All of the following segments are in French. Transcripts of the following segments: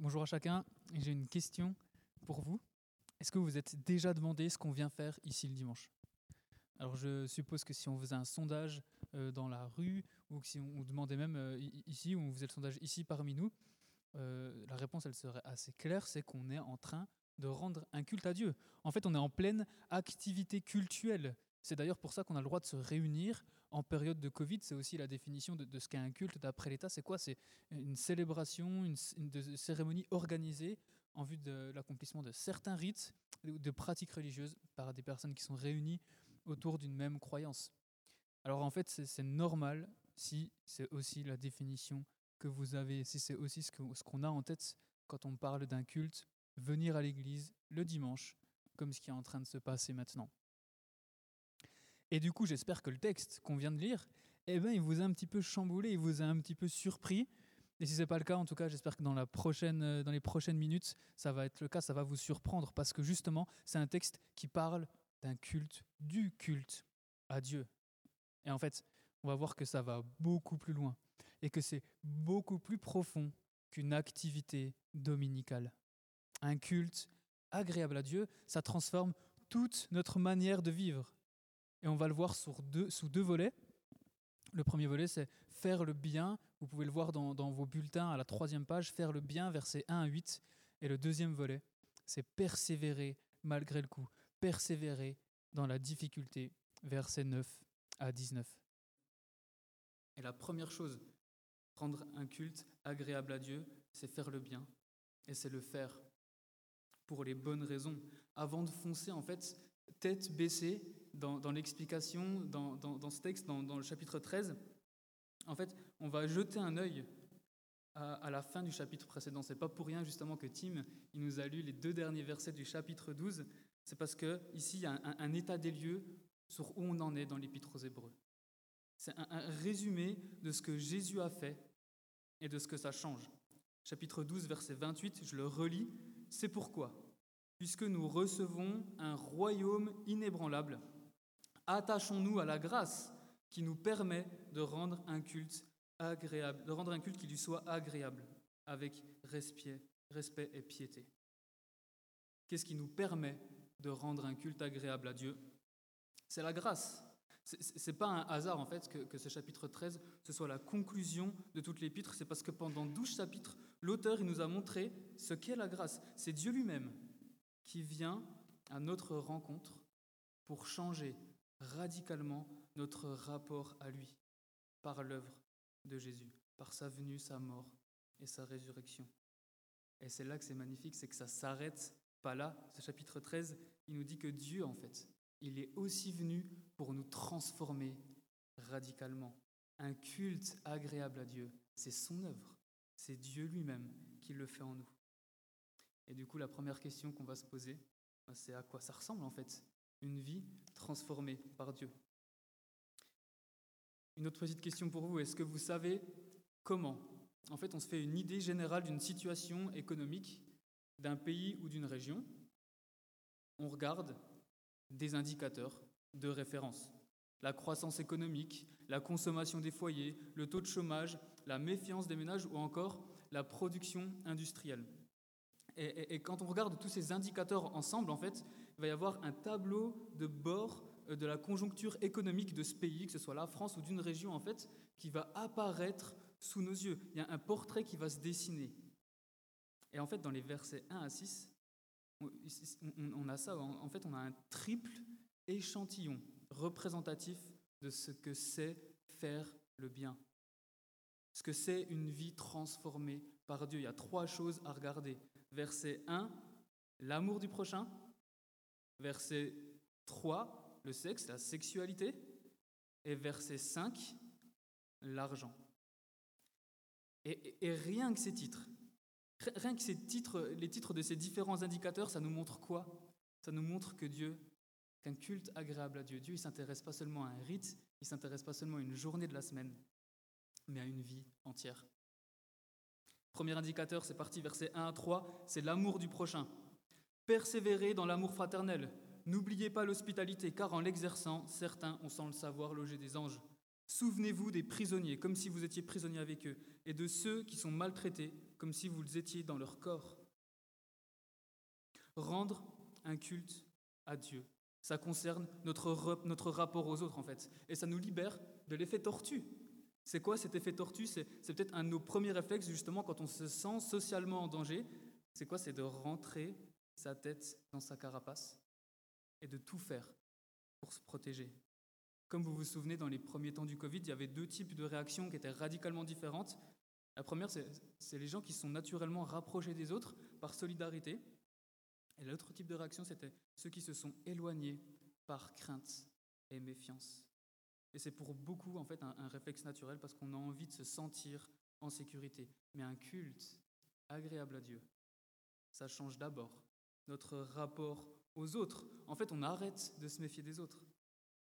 Bonjour à chacun, j'ai une question pour vous. Est-ce que vous vous êtes déjà demandé ce qu'on vient faire ici le dimanche? Alors je suppose que si on faisait un sondage euh, dans la rue, ou que si on demandait même euh, ici, ou on faisait le sondage ici parmi nous, euh, la réponse elle serait assez claire, c'est qu'on est en train de rendre un culte à Dieu. En fait, on est en pleine activité cultuelle. C'est d'ailleurs pour ça qu'on a le droit de se réunir en période de Covid. C'est aussi la définition de, ce qu'est un culte d'après l'État. C'est quoi? C'est une célébration, une, cérémonie organisée en vue de l'accomplissement de certains rites ou de pratiques religieuses par des personnes qui sont réunies autour d'une même croyance. Alors en fait, c'est normal si c'est aussi la définition que vous avez, si c'est aussi ce qu'on a en tête quand on parle d'un culte, venir à l'église le dimanche, comme ce qui est en train de se passer maintenant. Et du coup, j'espère que le texte qu'on vient de lire, eh ben, il vous a un petit peu chamboulé, il vous a un petit peu surpris. Et si ce n'est pas le cas, en tout cas, j'espère que euh, dans les prochaines minutes, ça va être le cas, ça va vous surprendre, parce que justement, c'est un texte qui parle d'un culte, du culte à Dieu. Et en fait, on va voir que ça va beaucoup plus loin, et que c'est beaucoup plus profond qu'une activité dominicale. Un culte agréable à Dieu, ça transforme toute notre manière de vivre. Et on va le voir sous deux, sous deux volets. Le premier volet, c'est faire le bien. Vous pouvez le voir dans, vos bulletins à la troisième page, faire le bien, versets 1 à 8. Et le deuxième volet, c'est persévérer malgré le coup, persévérer dans la difficulté, versets 9 à 19. Et la première chose, rendre un culte agréable à Dieu, c'est faire le bien. Et c'est le faire pour les bonnes raisons. Avant de foncer, en fait, tête baissée dans, l'explication, dans, ce texte, dans, le chapitre 13. En fait, on va jeter un œil à, la fin du chapitre précédent. C'est pas pour rien justement que Tim il nous a lu les deux derniers versets du chapitre 12. C'est parce que ici il y a un, état des lieux sur où on en est dans l'épître aux Hébreux. C'est un, un résumé de ce que Jésus a fait et de ce que ça change. Chapitre 12, verset 28, je le relis. C'est pourquoi puisque nous recevons un royaume inébranlable. Attachons-nous à la grâce qui nous permet de rendre un culte agréable, de rendre un culte qui lui soit agréable, avec respect, et piété. Qu'est-ce qui nous permet de rendre un culte agréable à Dieu? C'est la grâce. Ce n'est pas un hasard en fait que, ce chapitre 13 ce soit la conclusion de toute l'épître, c'est parce que pendant 12 chapitres, l'auteur nous a montré ce qu'est la grâce. C'est Dieu lui-même qui vient à notre rencontre pour changer radicalement notre rapport à lui par l'œuvre de Jésus, par sa venue, sa mort et sa résurrection. Et c'est là que c'est magnifique, c'est que ça s'arrête pas là. Ce chapitre 13, il nous dit que Dieu, en fait, il est aussi venu pour nous transformer radicalement. Un culte agréable à Dieu, c'est son œuvre, c'est Dieu lui-même qui le fait en nous. Et du coup, la première question qu'on va se poser, c'est à quoi ça ressemble en fait une vie transformée par Dieu. Une autre petite question pour vous, est-ce que vous savez comment? En fait, on se fait une idée générale d'une situation économique d'un pays ou d'une région. On regarde des indicateurs de référence. La croissance économique, la consommation des foyers, le taux de chômage, la méfiance des ménages ou encore la production industrielle. Et, quand on regarde tous ces indicateurs ensemble, en fait, il va y avoir un tableau de bord euh, de la conjoncture économique de ce pays, que ce soit la France ou d'une région, en fait, qui va apparaître sous nos yeux. Il y a un portrait qui va se dessiner. Et en fait, dans les versets 1 à 6, on a ça. En fait, on a un triple échantillon représentatif de ce que c'est faire le bien. Ce que c'est une vie transformée par Dieu. Il y a trois choses à regarder. Verset 1, l'amour du prochain. Verset 3, le sexe, la sexualité. Et verset 5, l'argent. Et, rien que ces titres, rien que ces titres, les titres de ces différents indicateurs, ça nous montre quoi? Ça nous montre que Dieu, qu'un culte agréable à Dieu, Dieu, il s'intéresse pas seulement à un rite, il s'intéresse pas seulement à une journée de la semaine, mais à une vie entière. Premier indicateur, c'est parti, verset 1 à 3, c'est l'amour du prochain. Persévérez dans l'amour fraternel. N'oubliez pas l'hospitalité, car en l'exerçant, certains ont sans le savoir logé des anges. Souvenez-vous des prisonniers, comme si vous étiez prisonniers avec eux, et de ceux qui sont maltraités, comme si vous étiez dans leur corps. Rendre un culte à Dieu, ça concerne notre, notre rapport aux autres en fait, et ça nous libère de l'effet tortue. C'est quoi cet effet tortue? C'est peut-être un de nos premiers réflexes justement quand on se sent socialement en danger. C'est quoi? C'est de rentrer sa tête dans sa carapace et de tout faire pour se protéger. Comme vous vous souvenez, dans les premiers temps du Covid, il y avait deux types de réactions qui étaient radicalement différentes. La première, c'est les gens qui sont naturellement rapprochés des autres par solidarité. Et l'autre type de réaction, c'était ceux qui se sont éloignés par crainte et méfiance. Et c'est pour beaucoup, en fait, un, un réflexe naturel parce qu'on a envie de se sentir en sécurité. Mais un culte agréable à Dieu, ça change d'abord notre rapport aux autres. En fait, on arrête de se méfier des autres.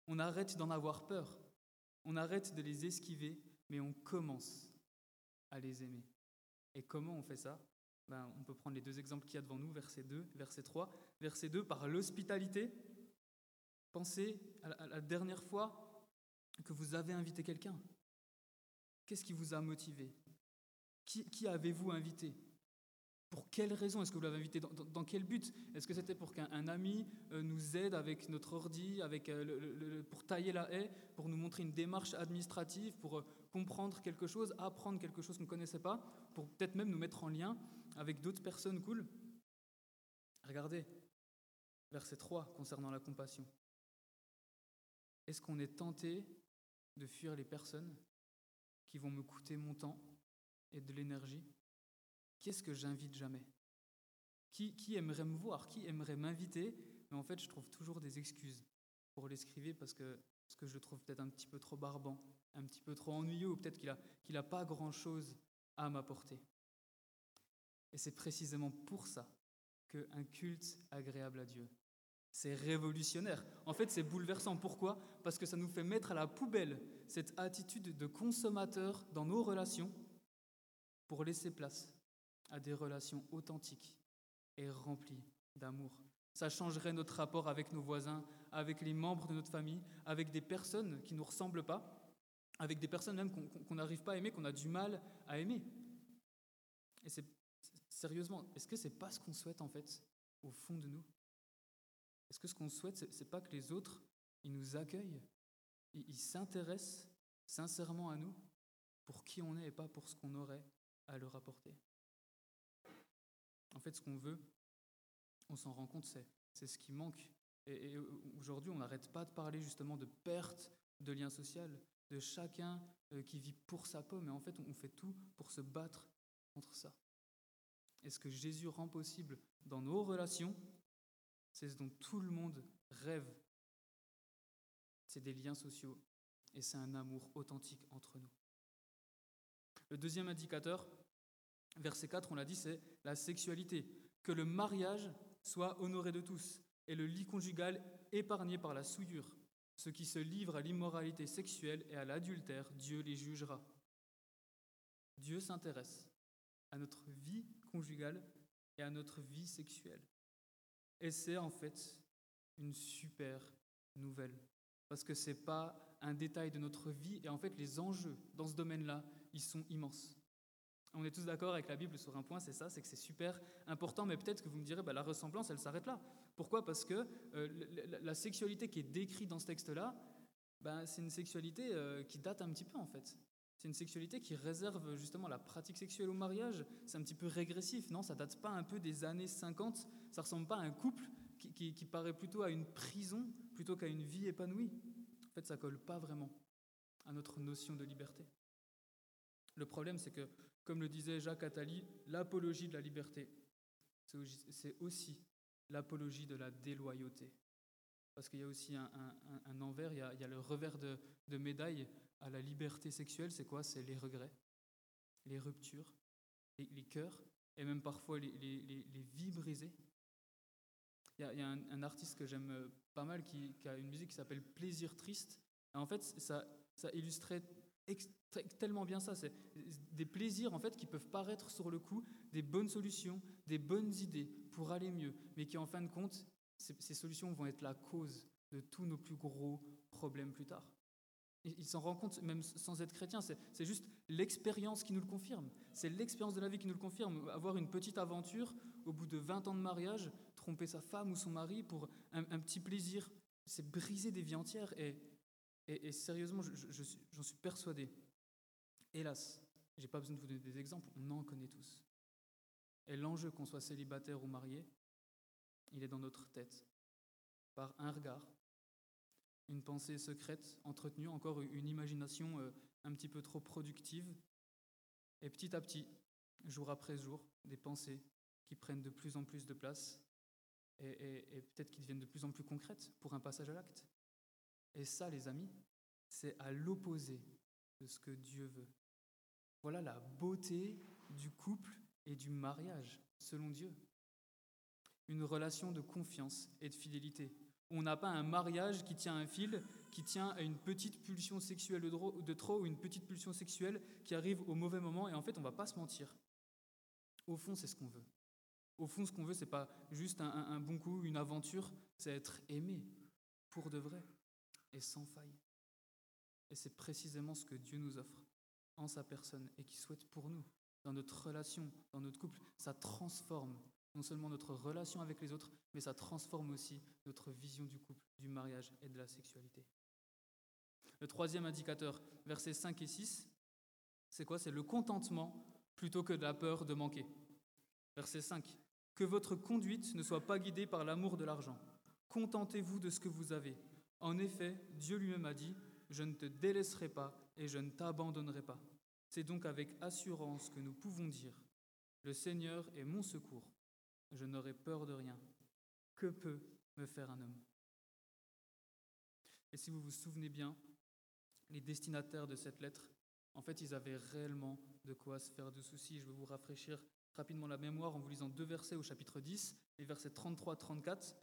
On arrête d'en avoir peur. On arrête de les esquiver, mais on commence à les aimer. Et comment on fait ça? Ben, On peut prendre les deux exemples qu'il y a devant nous, verset 2, verset 3. Verset 2, par l'hospitalité. Pensez à la dernière fois que vous avez invité quelqu'un. Qu'est-ce qui vous a motivé? Qui, qui avez-vous invité? Pour quelle raison est-ce que vous l'avez invité dans, quel but Est-ce que c'était pour qu'un ami euh, nous aide avec notre ordi, euh, pour tailler la haie, pour nous montrer une démarche administrative, pour euh, comprendre quelque chose, apprendre quelque chose qu'on ne connaissait pas, pour peut-être même nous mettre en lien avec d'autres personnes cool? Regardez, verset 3 concernant la compassion. Est-ce qu'on est tenté de fuir les personnes qui vont me coûter mon temps et de l'énergie Qu'est-ce que j'invite jamais? Qui, aimerait me voir? Qui aimerait m'inviter? Mais en fait, je trouve toujours des excuses pour l'escriver parce que, parce que je trouve peut-être un petit peu trop barbant, un petit peu trop ennuyeux, ou peut-être qu'il n'a pas grand-chose à m'apporter. Et c'est précisément pour ça qu'un culte agréable à Dieu, c'est révolutionnaire. En fait, c'est bouleversant. Pourquoi? Parce que ça nous fait mettre à la poubelle cette attitude de consommateur dans nos relations pour laisser place à des relations authentiques et remplies d'amour. Ça changerait notre rapport avec nos voisins, avec les membres de notre famille, avec des personnes qui ne nous ressemblent pas, avec des personnes même qu'on n'arrive pas à aimer, qu'on a du mal à aimer. Et c'est sérieusement, est-ce que c'est pas ce qu'on souhaite en fait au fond de nous? Est-ce que ce qu'on souhaite, c'est pas que les autres, ils nous accueillent, ils s'intéressent sincèrement à nous pour qui on est et pas pour ce qu'on aurait à leur apporter? En fait, ce qu'on veut, on s'en rend compte, c'est ce qui manque. Et, aujourd'hui, on n'arrête pas de parler justement de perte de lien social, de chacun euh, qui vit pour sa peau, mais en fait, on fait tout pour se battre contre ça. Et ce que Jésus rend possible dans nos relations, c'est ce dont tout le monde rêve. C'est des liens sociaux et c'est un amour authentique entre nous. Le deuxième indicateur, Verset 4, on l'a dit, c'est la sexualité. Que le mariage soit honoré de tous et le lit conjugal épargné par la souillure. Ceux qui se livrent à l'immoralité sexuelle et à l'adultère, Dieu les jugera. Dieu s'intéresse à notre vie conjugale et à notre vie sexuelle. Et c'est en fait une super nouvelle. Parce que ce n'est pas un détail de notre vie. Et en fait, les enjeux dans ce domaine-là, ils sont immenses. On est tous d'accord avec la Bible sur un point, c'est ça, c'est que c'est super important, mais peut-être que vous me direz, bah, la ressemblance, elle s'arrête là. Pourquoi? Parce que euh, la, sexualité qui est décrite dans ce texte-là, bah, c'est une sexualité euh, qui date un petit peu en fait. C'est une sexualité qui réserve justement la pratique sexuelle au mariage. C'est un petit peu régressif, non? Ça date pas un peu des années 50 Ça ressemble pas à un couple qui, qui paraît plutôt à une prison plutôt qu'à une vie épanouie. En fait, ça colle pas vraiment à notre notion de liberté. Le problème, c'est que comme le disait Jacques Attali, l'apologie de la liberté, c'est aussi l'apologie de la déloyauté. Parce qu'il y a aussi un, envers, il y, a, le revers de, médaille à la liberté sexuelle, c'est quoi? C'est les regrets, les ruptures, les, cœurs, et même parfois les, vies brisées. Il y a, un, artiste que j'aime pas mal qui, a une musique qui s'appelle Plaisir triste. en fait, ça, illustrait tellement bien ça. C'est des plaisirs en fait qui peuvent paraître sur le coup des bonnes solutions, des bonnes idées pour aller mieux, mais qui en fin de compte, ces, solutions vont être la cause de tous nos plus gros problèmes plus tard. Il s'en rend compte même sans être chrétien. C'est juste l'expérience qui nous le confirme. C'est l'expérience de la vie qui nous le confirme. Avoir une petite aventure au bout de 20 ans de mariage, tromper sa femme ou son mari pour un, petit plaisir, c'est briser des vies entières. Et, et, sérieusement, j'en suis persuadé. Hélas, j'ai pas besoin de vous donner des exemples, on en connaît tous. Et l'enjeu qu'on soit célibataire ou marié, il est dans notre tête, par un regard, une pensée secrète entretenue, encore une imagination euh, un petit peu trop productive, et petit à petit, jour après jour, des pensées qui prennent de plus en plus de place et, peut-être qui deviennent de plus en plus concrètes pour un passage à l'acte. Et ça, les amis, c'est à l'opposé de ce que Dieu veut. Voilà la beauté du couple et du mariage, selon Dieu. Une relation de confiance et de fidélité. On n'a pas un mariage qui tient un fil, qui tient à une petite pulsion sexuelle de trop ou une petite pulsion sexuelle qui arrive au mauvais moment et en fait on va pas se mentir. Au fond, c'est ce qu'on veut. Au fond, ce qu'on veut, c'est pas juste un, bon coup, une aventure, c'est être aimé pour de vrai et sans faille. Et c'est précisément ce que Dieu nous offre en sa personne et qui souhaite pour nous, dans notre relation, dans notre couple. Ça transforme non seulement notre relation avec les autres, mais ça transforme aussi notre vision du couple, du mariage et de la sexualité. Le troisième indicateur, versets 5 et 6, c'est quoi? C'est le contentement plutôt que de la peur de manquer. Verset 5. Que votre conduite ne soit pas guidée par l'amour de l'argent. Contentez-vous de ce que vous avez. En effet, Dieu lui-même a dit, Je ne te délaisserai pas et je ne t'abandonnerai pas. C'est donc avec assurance que nous pouvons dire, Le Seigneur est mon secours je n'aurai peur de rien. Que peut me faire un homme? Et si vous vous souvenez bien, les destinataires de cette lettre, en fait, ils avaient réellement de quoi se faire de soucis. Je vais vous rafraîchir rapidement la mémoire en vous lisant deux versets au chapitre 10, les versets 33-34.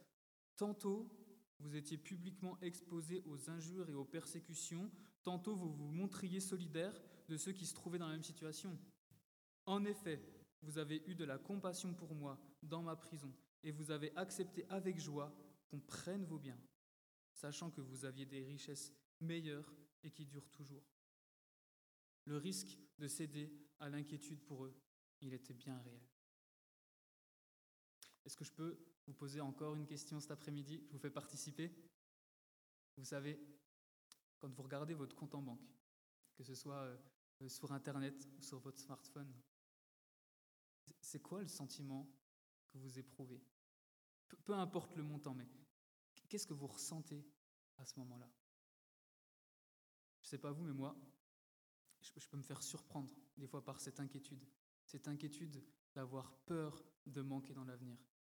Tantôt, vous étiez publiquement exposés aux injures et aux persécutions, tantôt vous vous montriez solidaires de ceux qui se trouvaient dans la même situation. En effet, vous avez eu de la compassion pour moi dans ma prison, et vous avez accepté avec joie qu'on prenne vos biens, sachant que vous aviez des richesses meilleures et qui durent toujours. Le risque de céder à l'inquiétude pour eux, il était bien réel. Est-ce que je peux vous poser encore une question cet après-midi? Je vous fais participer. Vous savez, quand vous regardez votre compte en banque, que ce soit euh, sur Internet ou sur votre smartphone, c'est quoi le sentiment que vous éprouvez? Peu, importe le montant, mais qu'est-ce que vous ressentez à ce moment-là? Je ne sais pas vous, mais moi, je, peux me faire surprendre des fois par cette inquiétude. Cette inquiétude d'avoir peur de manquer dans l'avenir.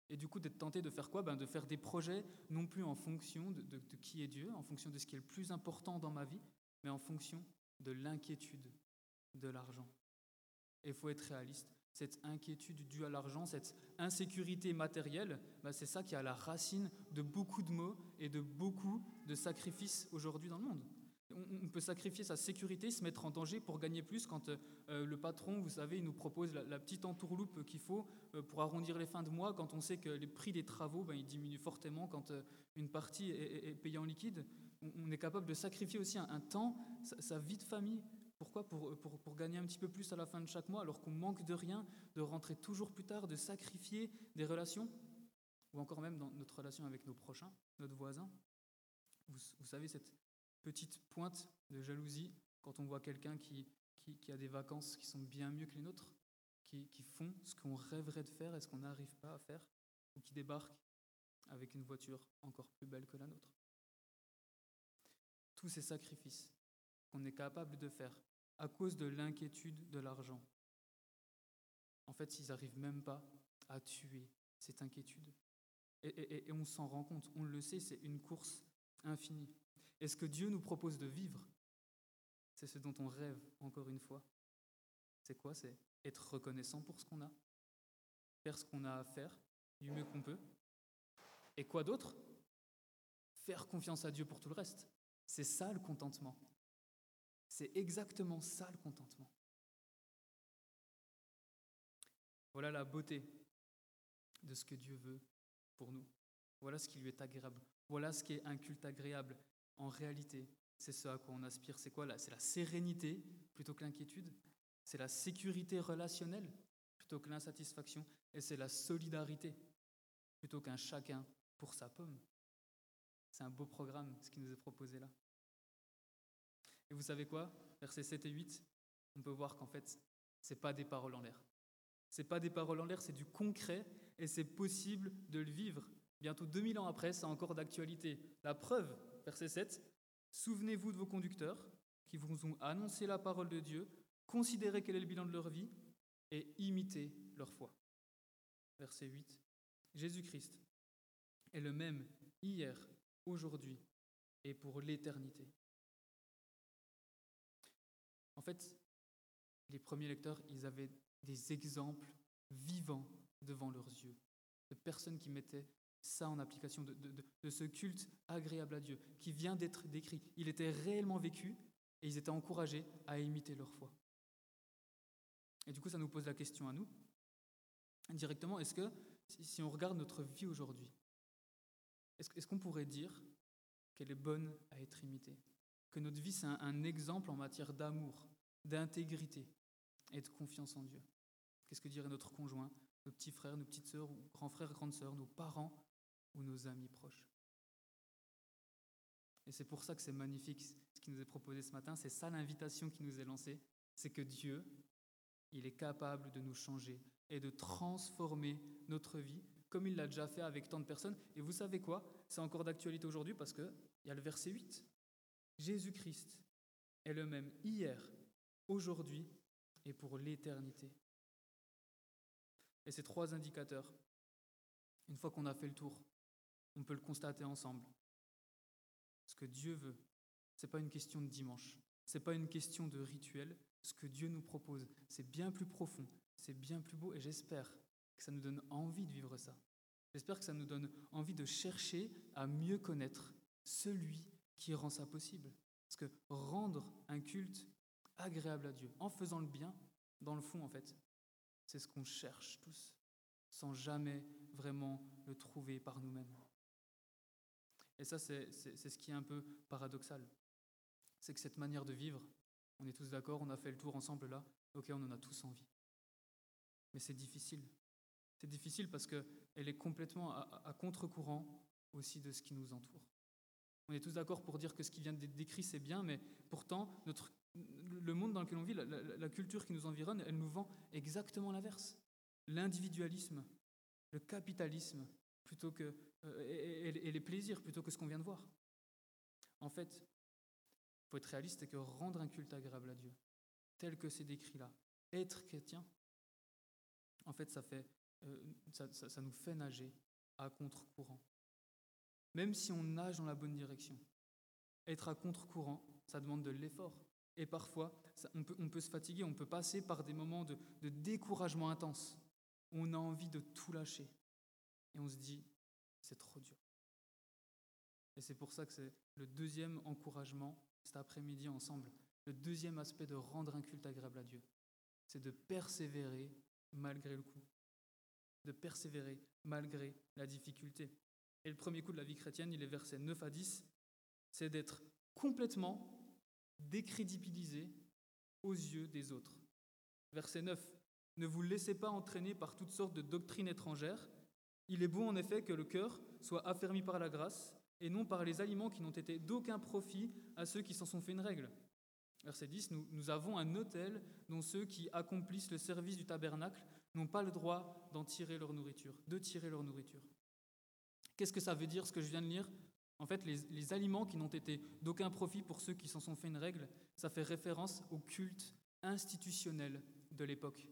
Et du coup, d'être tenté de faire quoi? Ben, De faire des projets non plus en fonction de, qui est Dieu, en fonction de ce qui est le plus important dans ma vie, mais en fonction de l'inquiétude de l'argent. Et il faut être réaliste cette inquiétude due à l'argent, cette insécurité matérielle, bah, c'est ça qui est à la racine de beaucoup de maux et de beaucoup de sacrifices aujourd'hui dans le monde. On, peut sacrifier sa sécurité, se mettre en danger pour gagner plus quand euh, le patron, vous savez, il nous propose la, petite entourloupe qu'il faut euh, pour arrondir les fins de mois, quand on sait que les prix des travaux, bah, ils diminuent fortement quand euh, une partie est, payée en liquide. On, est capable de sacrifier aussi un, temps, sa vie de famille, pourquoi? Pour, pour, pour, gagner un petit peu plus à la fin de chaque mois alors qu'on manque de rien, de rentrer toujours plus tard, de sacrifier des relations. Ou encore même dans notre relation avec nos prochains, notre voisin. Vous, vous savez, cette petite pointe de jalousie quand on voit quelqu'un qui, qui, a des vacances qui sont bien mieux que les nôtres, qui, qui font ce qu'on rêverait de faire et ce qu'on n'arrive pas à faire, ou qui débarquent avec une voiture encore plus belle que la nôtre. Tous ces sacrifices qu'on est capable de faire à cause de l'inquiétude de l'argent. En fait, ils n'arrivent même pas à tuer cette inquiétude. Et, on s'en rend compte, on le sait, c'est une course infinie. Et ce que Dieu nous propose de vivre, c'est ce dont on rêve encore une fois. C'est quoi? C'est être reconnaissant pour ce qu'on a, faire ce qu'on a à faire du mieux qu'on peut. Et quoi d'autre? Faire confiance à Dieu pour tout le reste. C'est ça le contentement. C'est exactement ça le contentement. Voilà la beauté de ce que Dieu veut pour nous. Voilà ce qui lui est agréable. Voilà ce qui est un culte agréable. En réalité, c'est ce à quoi on aspire. C'est quoi là C'est la sérénité plutôt que l'inquiétude. C'est la sécurité relationnelle plutôt que l'insatisfaction. Et c'est la solidarité plutôt qu'un chacun pour sa pomme. C'est un beau programme, ce qui nous est proposé là. Et vous savez quoi? Versets 7 et 8, on peut voir qu'en fait, ce n'est pas des paroles en l'air. Ce n'est pas des paroles en l'air, c'est du concret et c'est possible de le vivre. Bientôt 2000 ans après, c'est encore d'actualité. La preuve, verset 7, Souvenez-vous de vos conducteurs qui vous ont annoncé la parole de Dieu, considérez quel est le bilan de leur vie et imitez leur foi. Verset 8. Jésus-Christ est le même hier, aujourd'hui et pour l'éternité. En fait, les premiers lecteurs, ils avaient des exemples vivants devant leurs yeux, de personnes qui mettaient ça en application, de, ce culte agréable à Dieu, qui vient d'être décrit. Il était réellement vécu et ils étaient encouragés à imiter leur foi. Et du coup, ça nous pose la question à nous, directement, est-ce que, si on regarde notre vie aujourd'hui, est-ce qu'on pourrait dire qu'elle est bonne à être imitée? Que notre vie, c'est un exemple en matière d'amour, d'intégrité et de confiance en Dieu? Qu'est-ce que dirait notre conjoint, nos petits frères, nos petites sœurs, ou grands frères, grandes sœurs, nos parents ou nos amis proches. Et c'est pour ça que c'est magnifique ce qui nous est proposé ce matin, c'est ça l'invitation qui nous est lancée, c'est que Dieu, il est capable de nous changer et de transformer notre vie comme il l'a déjà fait avec tant de personnes. Et vous savez quoi? C'est encore d'actualité aujourd'hui parce qu'il y a le verset 8. Jésus-Christ est le même hier, aujourd'hui et pour l'éternité. Et ces trois indicateurs, une fois qu'on a fait le tour, on peut le constater ensemble. Ce que Dieu veut, ce n'est pas une question de dimanche, ce n'est pas une question de rituel. Ce que Dieu nous propose, c'est bien plus profond, c'est bien plus beau, et j'espère que ça nous donne envie de vivre ça. J'espère que ça nous donne envie de chercher à mieux connaître celui qui rend ça possible. Parce que rendre un culte agréable à Dieu, en faisant le bien, dans le fond, en fait, c'est ce qu'on cherche tous, sans jamais vraiment le trouver par nous-mêmes. Et ça, c'est ce qui est un peu paradoxal. C'est que cette manière de vivre, on est tous d'accord, on a fait le tour ensemble là, ok, on en a tous envie. Mais c'est difficile. C'est difficile parce qu'elle est complètement à, contre-courant aussi de ce qui nous entoure. On est tous d'accord pour dire que ce qui vient d'être décrit, c'est bien, mais pourtant, notre, le monde dans lequel on vit, la, la culture qui nous environne, elle nous vend exactement l'inverse. L'individualisme, le capitalisme, plutôt que, euh, et, les plaisirs plutôt que ce qu'on vient de voir. En fait, il faut être réaliste, c'est que rendre un culte agréable à Dieu, tel que c'est décrit là, être chrétien, en fait, euh, ça, nous fait nager à contre-courant. Même si on nage dans la bonne direction, être à contre-courant, ça demande de l'effort. Et parfois, on, peut, se fatiguer, on peut passer par des moments de découragement intense. On a envie de tout lâcher et on se dit, c'est trop dur. Et c'est pour ça que c'est le deuxième encouragement cet après-midi ensemble. Le deuxième aspect de rendre un culte agréable à Dieu, c'est de persévérer malgré le coup, de persévérer malgré la difficulté. Et le premier coup de la vie chrétienne, il est versets 9 à 10, c'est d'être complètement décrédibilisé aux yeux des autres. Verset 9, ne vous laissez pas entraîner par toutes sortes de doctrines étrangères il est bon en effet que le cœur soit affermi par la grâce et non par les aliments qui n'ont été d'aucun profit à ceux qui s'en sont fait une règle. Verset 10, nous, nous avons un autel dont ceux qui accomplissent le service du tabernacle n'ont pas le droit d'en tirer leur nourriture, de tirer leur nourriture. Qu'est-ce que ça veut dire ce que je viens de lire? En fait, les, les aliments qui n'ont été d'aucun profit pour ceux qui s'en sont fait une règle, ça fait référence au culte institutionnel de l'époque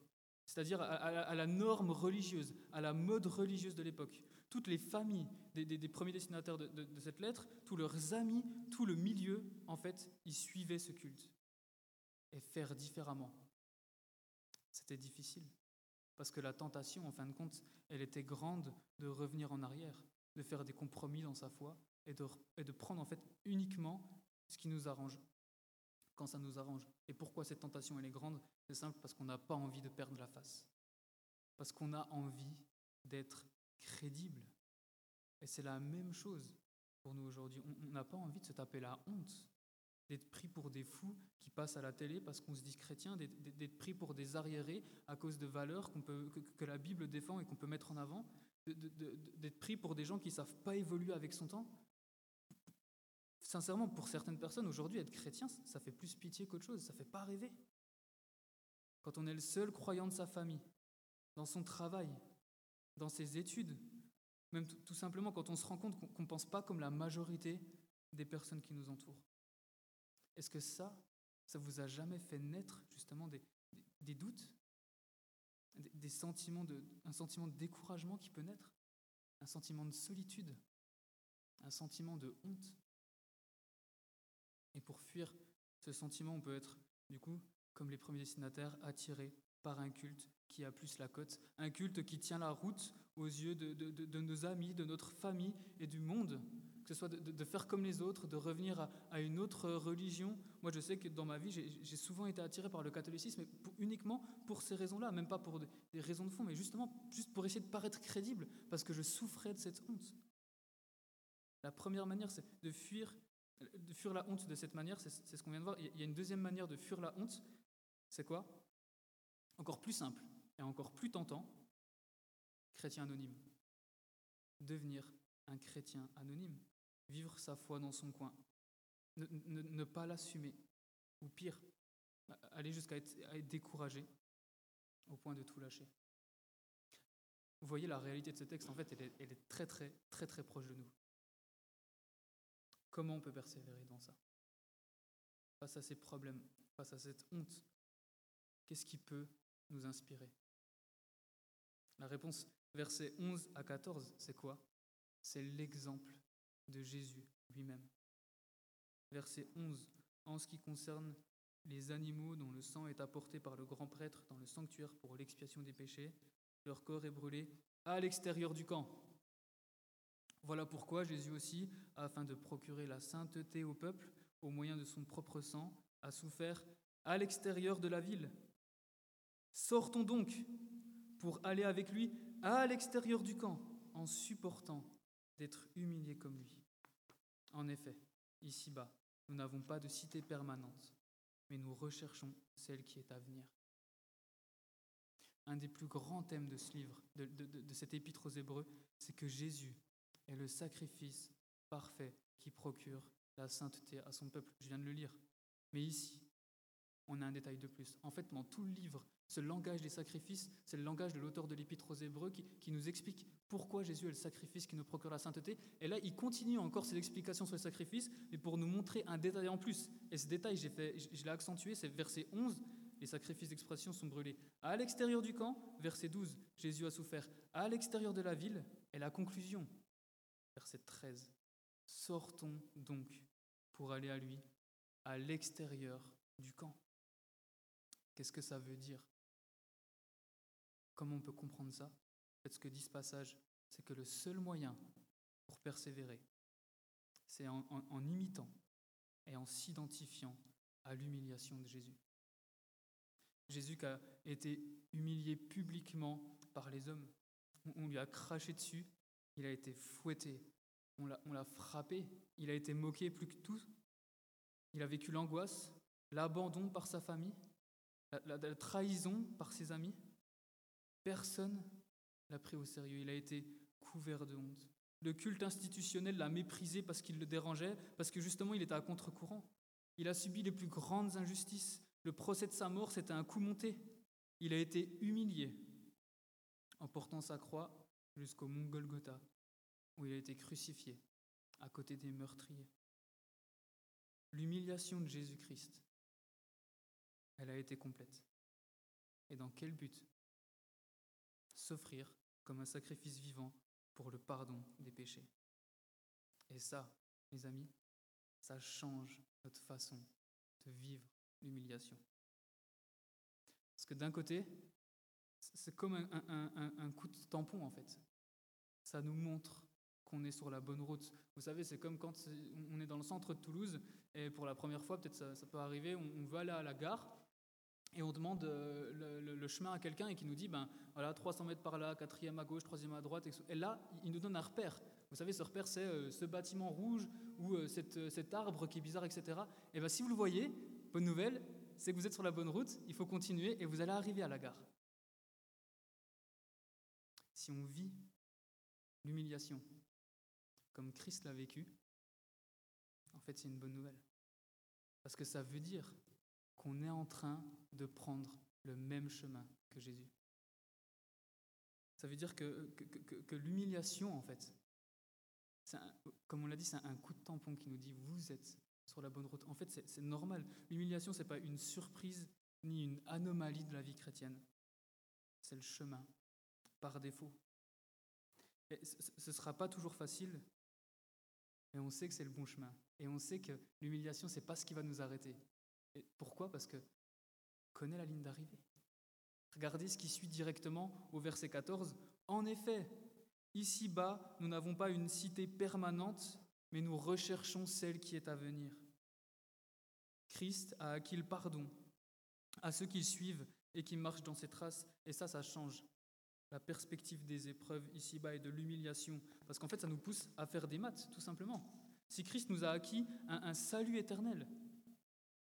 c'est-à-dire à, la norme religieuse, à la mode religieuse de l'époque. Toutes les familles des, premiers destinataires de, cette lettre, tous leurs amis, tout le milieu, en fait, ils suivaient ce culte. Et faire différemment, c'était difficile. Parce que la tentation, en fin de compte, elle était grande de revenir en arrière, de faire des compromis dans sa foi et de, et de prendre en fait uniquement ce qui nous arrange quand ça nous arrange. Et pourquoi cette tentation elle est grande? C'est simple parce qu'on n'a pas envie de perdre la face. Parce qu'on a envie d'être crédible. Et c'est la même chose pour nous aujourd'hui. On n'a pas envie de se taper la honte d'être pris pour des fous qui passent à la télé parce qu'on se dit chrétien, d'être pris pour des arriérés à cause de valeurs peut, que, la Bible défend et qu'on peut mettre en avant, d'être pris pour des gens qui ne savent pas évoluer avec son temps. Sincèrement, pour certaines personnes, aujourd'hui, être chrétien, ça fait plus pitié qu'autre chose, ça fait pas rêver. Quand on est le seul croyant de sa famille, dans son travail, dans ses études, même tout simplement quand on se rend compte qu'on ne pense pas comme la majorité des personnes qui nous entourent. Est-ce que ça, ça vous a jamais fait naître justement des, doutes, des, sentiments de, un sentiment de découragement qui peut naître, un sentiment de solitude, un sentiment de honte? Et pour fuir ce sentiment, on peut être, du coup, comme les premiers destinataires, attirés par un culte qui a plus la cote, un culte qui tient la route aux yeux de, nos amis, de notre famille et du monde, que ce soit de, faire comme les autres, de revenir à, une autre religion. Moi, je sais que dans ma vie, j'ai souvent été attiré par le catholicisme, mais uniquement pour ces raisons-là, même pas pour des, raisons de fond, mais justement juste pour essayer de paraître crédible, parce que je souffrais de cette honte. La première manière, c'est de fuir, de fuir la honte de cette manière, c'est ce qu'on vient de voir. Il y a une deuxième manière de fuir la honte, c'est quoi? Encore plus simple et encore plus tentant, chrétien anonyme. Devenir un chrétien anonyme. Vivre sa foi dans son coin. Ne, pas l'assumer. Ou pire, aller jusqu'à être, découragé au point de tout lâcher. Vous voyez la réalité de ce texte, en fait, elle est, elle est très très très très proche de nous. Comment on peut persévérer dans ça Face à ces problèmes, face à cette honte, qu'est-ce qui peut nous inspirer? La réponse, versets 11 à 14, c'est quoi? C'est l'exemple de Jésus lui-même. Verset 11, en ce qui concerne les animaux dont le sang est apporté par le grand prêtre dans le sanctuaire pour l'expiation des péchés, leur corps est brûlé à l'extérieur du camp. Voilà pourquoi Jésus aussi, afin de procurer la sainteté au peuple au moyen de son propre sang, a souffert à l'extérieur de la ville Sortons donc pour aller avec lui à l'extérieur du camp, en supportant d'être humiliés comme lui. En effet, ici-bas, nous n'avons pas de cité permanente, mais nous recherchons celle qui est à venir. Un des plus grands thèmes de ce livre, de, de cet épître aux Hébreux, c'est que Jésus est le sacrifice parfait qui procure la sainteté à son peuple. Je viens de le lire. Mais ici, on a un détail de plus. En fait, dans tout le livre, ce langage des sacrifices, c'est le langage de l'auteur de l'Épître aux Hébreux qui, nous explique pourquoi Jésus est le sacrifice qui nous procure la sainteté. Et là, il continue encore ses explications sur les sacrifices, mais pour nous montrer un détail en plus. Et ce détail, fait, je l'ai accentué, c'est verset 11, les sacrifices d'expression sont brûlés. À l'extérieur du camp, verset 12, Jésus a souffert. À l'extérieur de la ville, et la conclusion, verset 13, sortons donc pour aller à lui, à l'extérieur du camp. Qu'est-ce que ça veut dire? Comment on peut comprendre ça? Ce que dit ce passage, c'est que le seul moyen pour persévérer, c'est en, imitant et en s'identifiant à l'humiliation de Jésus. Jésus qui a été humilié publiquement par les hommes. On lui a craché dessus, il a été fouetté, on l'a frappé, il a été moqué plus que tout. Il a vécu l'angoisse, l'abandon par sa famille, la, trahison par ses amis, personne l'a pris au sérieux. Il a été couvert de honte. Le culte institutionnel l'a méprisé parce qu'il le dérangeait, parce que justement il était à contre-courant. Il a subi les plus grandes injustices. Le procès de sa mort, c'était un coup monté. Il a été humilié en portant sa croix jusqu'au mont Golgotha, où il a été crucifié à côté des meurtriers. L'humiliation de Jésus-Christ elle a été complète. Et dans quel but S'offrir comme un sacrifice vivant pour le pardon des péchés? Et ça, mes amis, ça change notre façon de vivre l'humiliation. Parce que d'un côté, c'est comme un, coup de tampon en fait. Ça nous montre qu'on est sur la bonne route. Vous savez, c'est comme quand on est dans le centre de Toulouse et pour la première fois, peut-être ça, peut arriver, on, va aller à la gare et on demande euh, le, chemin à quelqu'un et qui nous dit, ben voilà, 300 mètres par là, quatrième à gauche, troisième à droite, et là, il nous donne un repère. Vous savez, ce repère, c'est euh, ce bâtiment rouge ou euh, cet arbre qui est bizarre, etc. Et ben si vous le voyez, bonne nouvelle, c'est que vous êtes sur la bonne route, il faut continuer et vous allez arriver à la gare. Si on vit l'humiliation comme Christ l'a vécu, en fait, c'est une bonne nouvelle. Parce que ça veut dire qu'on est en train de prendre le même chemin que Jésus. Ça veut dire que, l'humiliation, en fait, comme on l'a dit, c'est un coup de tampon qui nous dit vous êtes sur la bonne route. En fait, c'est normal. L'humiliation, ce n'est pas une surprise ni une anomalie de la vie chrétienne. C'est le chemin, par défaut. ce ne sera pas toujours facile, mais on sait que c'est le bon chemin. Et on sait que l'humiliation, ce n'est pas ce qui va nous arrêter. Et pourquoi? Parce que connaît la ligne d'arrivée. Regardez ce qui suit directement au verset 14. En effet, ici-bas, nous n'avons pas une cité permanente, mais nous recherchons celle qui est à venir. Christ a acquis le pardon à ceux qui le suivent et qui marchent dans ses traces, et ça, ça change la perspective des épreuves ici-bas et de l'humiliation, parce qu'en fait, ça nous pousse à faire des maths, tout simplement. Si Christ nous a acquis un, salut éternel,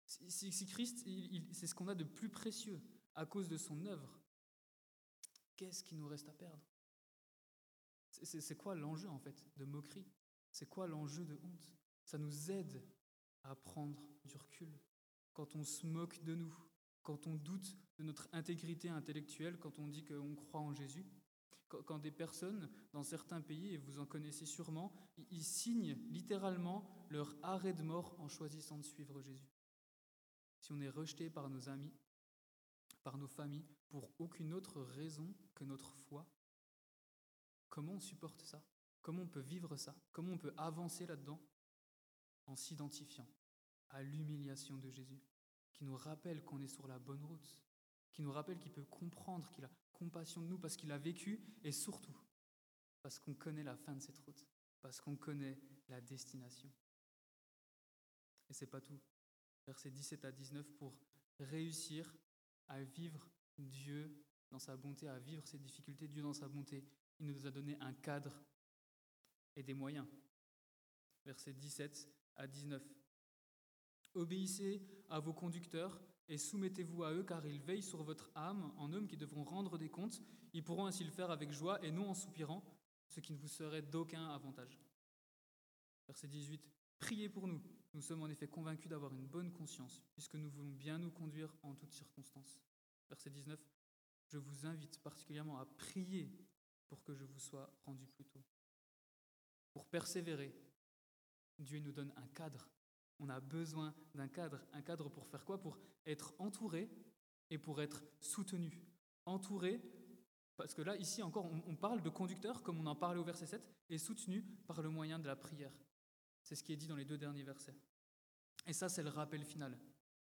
si, Christ, c'est ce qu'on a de plus précieux à cause de son œuvre, qu'est-ce qui nous reste à perdre? C'est quoi l'enjeu, en fait, de moquerie? C'est quoi l'enjeu de honte? Ça nous aide à prendre du recul. Quand on se moque de nous, quand on doute de notre intégrité intellectuelle, quand on dit qu'on croit en Jésus, quand des personnes dans certains pays, et vous en connaissez sûrement, ils signent littéralement leur arrêt de mort en choisissant de suivre Jésus. Si on est rejeté par nos amis, par nos familles, pour aucune autre raison que notre foi, comment on supporte ça? Comment on peut vivre ça? Comment on peut avancer là-dedans? En s'identifiant à l'humiliation de Jésus qui nous rappelle qu'on est sur la bonne route, qui nous rappelle qu'il peut comprendre, qu'il a compassion de nous parce qu'il a vécu et surtout parce qu'on connaît la fin de cette route, parce qu'on connaît la destination. Et c'est pas tout. Versets 17 à 19 pour réussir à vivre Dieu dans sa bonté, à vivre ses difficultés, Dieu dans sa bonté, il nous a donné un cadre et des moyens. Versets 17 à 19. Obéissez à vos conducteurs et soumettez-vous à eux, car ils veillent sur votre âme en hommes qui devront rendre des comptes. Ils pourront ainsi le faire avec joie et non en soupirant, ce qui ne vous serait d'aucun avantage. Verset 18. Priez pour nous. Nous sommes en effet convaincus d'avoir une bonne conscience, puisque nous voulons bien nous conduire en toutes circonstances. Verset 19. Je vous invite particulièrement à prier pour que je vous sois rendu plus tôt. Pour persévérer, Dieu nous donne un cadre on a besoin d'un cadre. Un cadre pour faire quoi? Pour être entouré et pour être soutenu. Entouré, parce que là, ici encore, on, parle de conducteur, comme on en parlait au verset 7, et soutenu par le moyen de la prière. C'est ce qui est dit dans les deux derniers versets. Et ça, c'est le rappel final.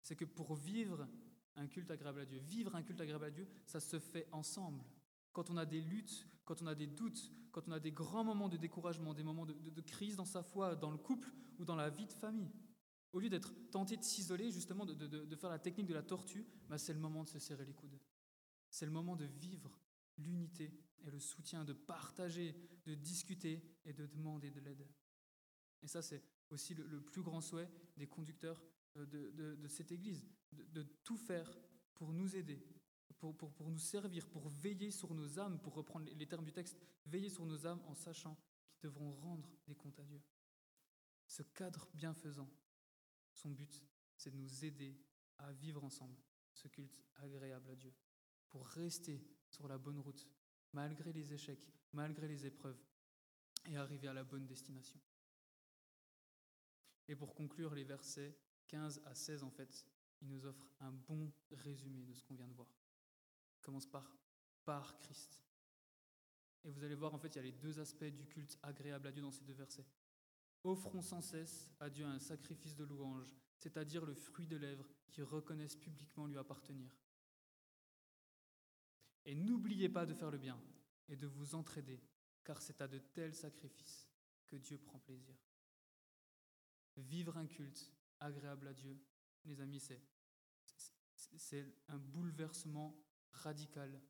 C'est que pour vivre un culte agréable à Dieu, vivre un culte agréable à Dieu, ça se fait ensemble. Quand on a des luttes, quand on a des doutes, quand on a des grands moments de découragement, des moments de crise dans sa foi, dans le couple ou dans la vie de famille, au lieu d'être tenté de s'isoler, justement, de, faire la technique de la tortue, bah, c'est le moment de se serrer les coudes. C'est le moment de vivre l'unité et le soutien, de partager, de discuter et de demander de l'aide. Et ça, c'est aussi le, plus grand souhait des conducteurs euh, de, cette Église, de, tout faire pour nous aider, pour, pour, nous servir, pour veiller sur nos âmes, pour reprendre les termes du texte, veiller sur nos âmes en sachant qu'ils devront rendre des comptes à Dieu. Ce cadre bienfaisant son but, c'est de nous aider à vivre ensemble ce culte agréable à Dieu, pour rester sur la bonne route, malgré les échecs, malgré les épreuves, et arriver à la bonne destination. Et pour conclure, les versets 15 à 16, en fait, il nous offre un bon résumé de ce qu'on vient de voir. Il commence par par Christ. Et vous allez voir, en fait, il y a les deux aspects du culte agréable à Dieu dans ces deux versets. Offrons sans cesse à Dieu un sacrifice de louange, c'est-à-dire le fruit de lèvres qui reconnaissent publiquement lui appartenir. Et n'oubliez pas de faire le bien et de vous entraider, car c'est à de tels sacrifices que Dieu prend plaisir. Vivre un culte agréable à Dieu, les amis, c'est, un bouleversement radical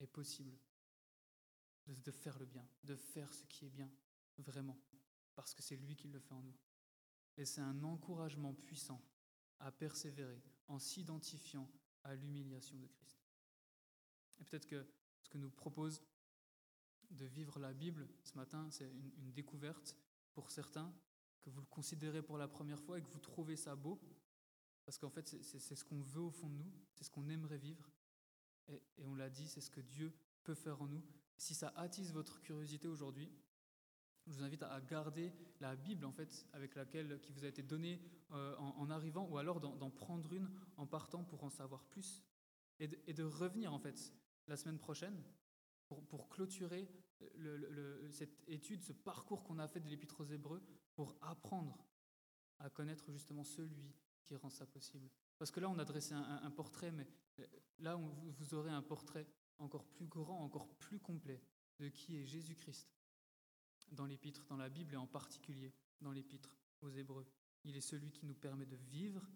et possible de faire le bien, de faire ce qui est bien, vraiment, parce que c'est lui qui le fait en nous. Et c'est un encouragement puissant à persévérer en s'identifiant à l'humiliation de Christ. Et peut-être que ce que nous propose de vivre la Bible ce matin, c'est une, découverte pour certains, que vous le considérez pour la première fois et que vous trouvez ça beau, parce qu'en fait, c'est ce qu'on veut au fond de nous, c'est ce qu'on aimerait vivre. Et on l'a dit, c'est ce que Dieu peut faire en nous. Si ça attise votre curiosité aujourd'hui, je vous invite à garder la Bible en fait avec laquelle qui vous a été donnée euh, en, arrivant, ou alors d'en prendre une en partant pour en savoir plus, et de, revenir en fait la semaine prochaine pour, clôturer cette étude, ce parcours qu'on a fait de l'Épître aux Hébreux, pour apprendre à connaître justement celui qui rend ça possible. Parce que là, on a dressé un, portrait, mais euh, là, vous aurez un portrait encore plus grand, encore plus complet de qui est Jésus-Christ dans l'épître, dans la Bible et en particulier dans l'épître aux Hébreux. Il est celui qui nous permet de vivre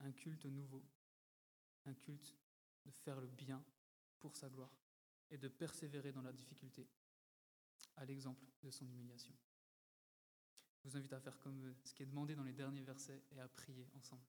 un culte nouveau, un culte de faire le bien pour sa gloire et de persévérer dans la difficulté, à l'exemple de son humiliation. Je vous invite à faire comme ce qui est demandé dans les derniers versets et à prier ensemble.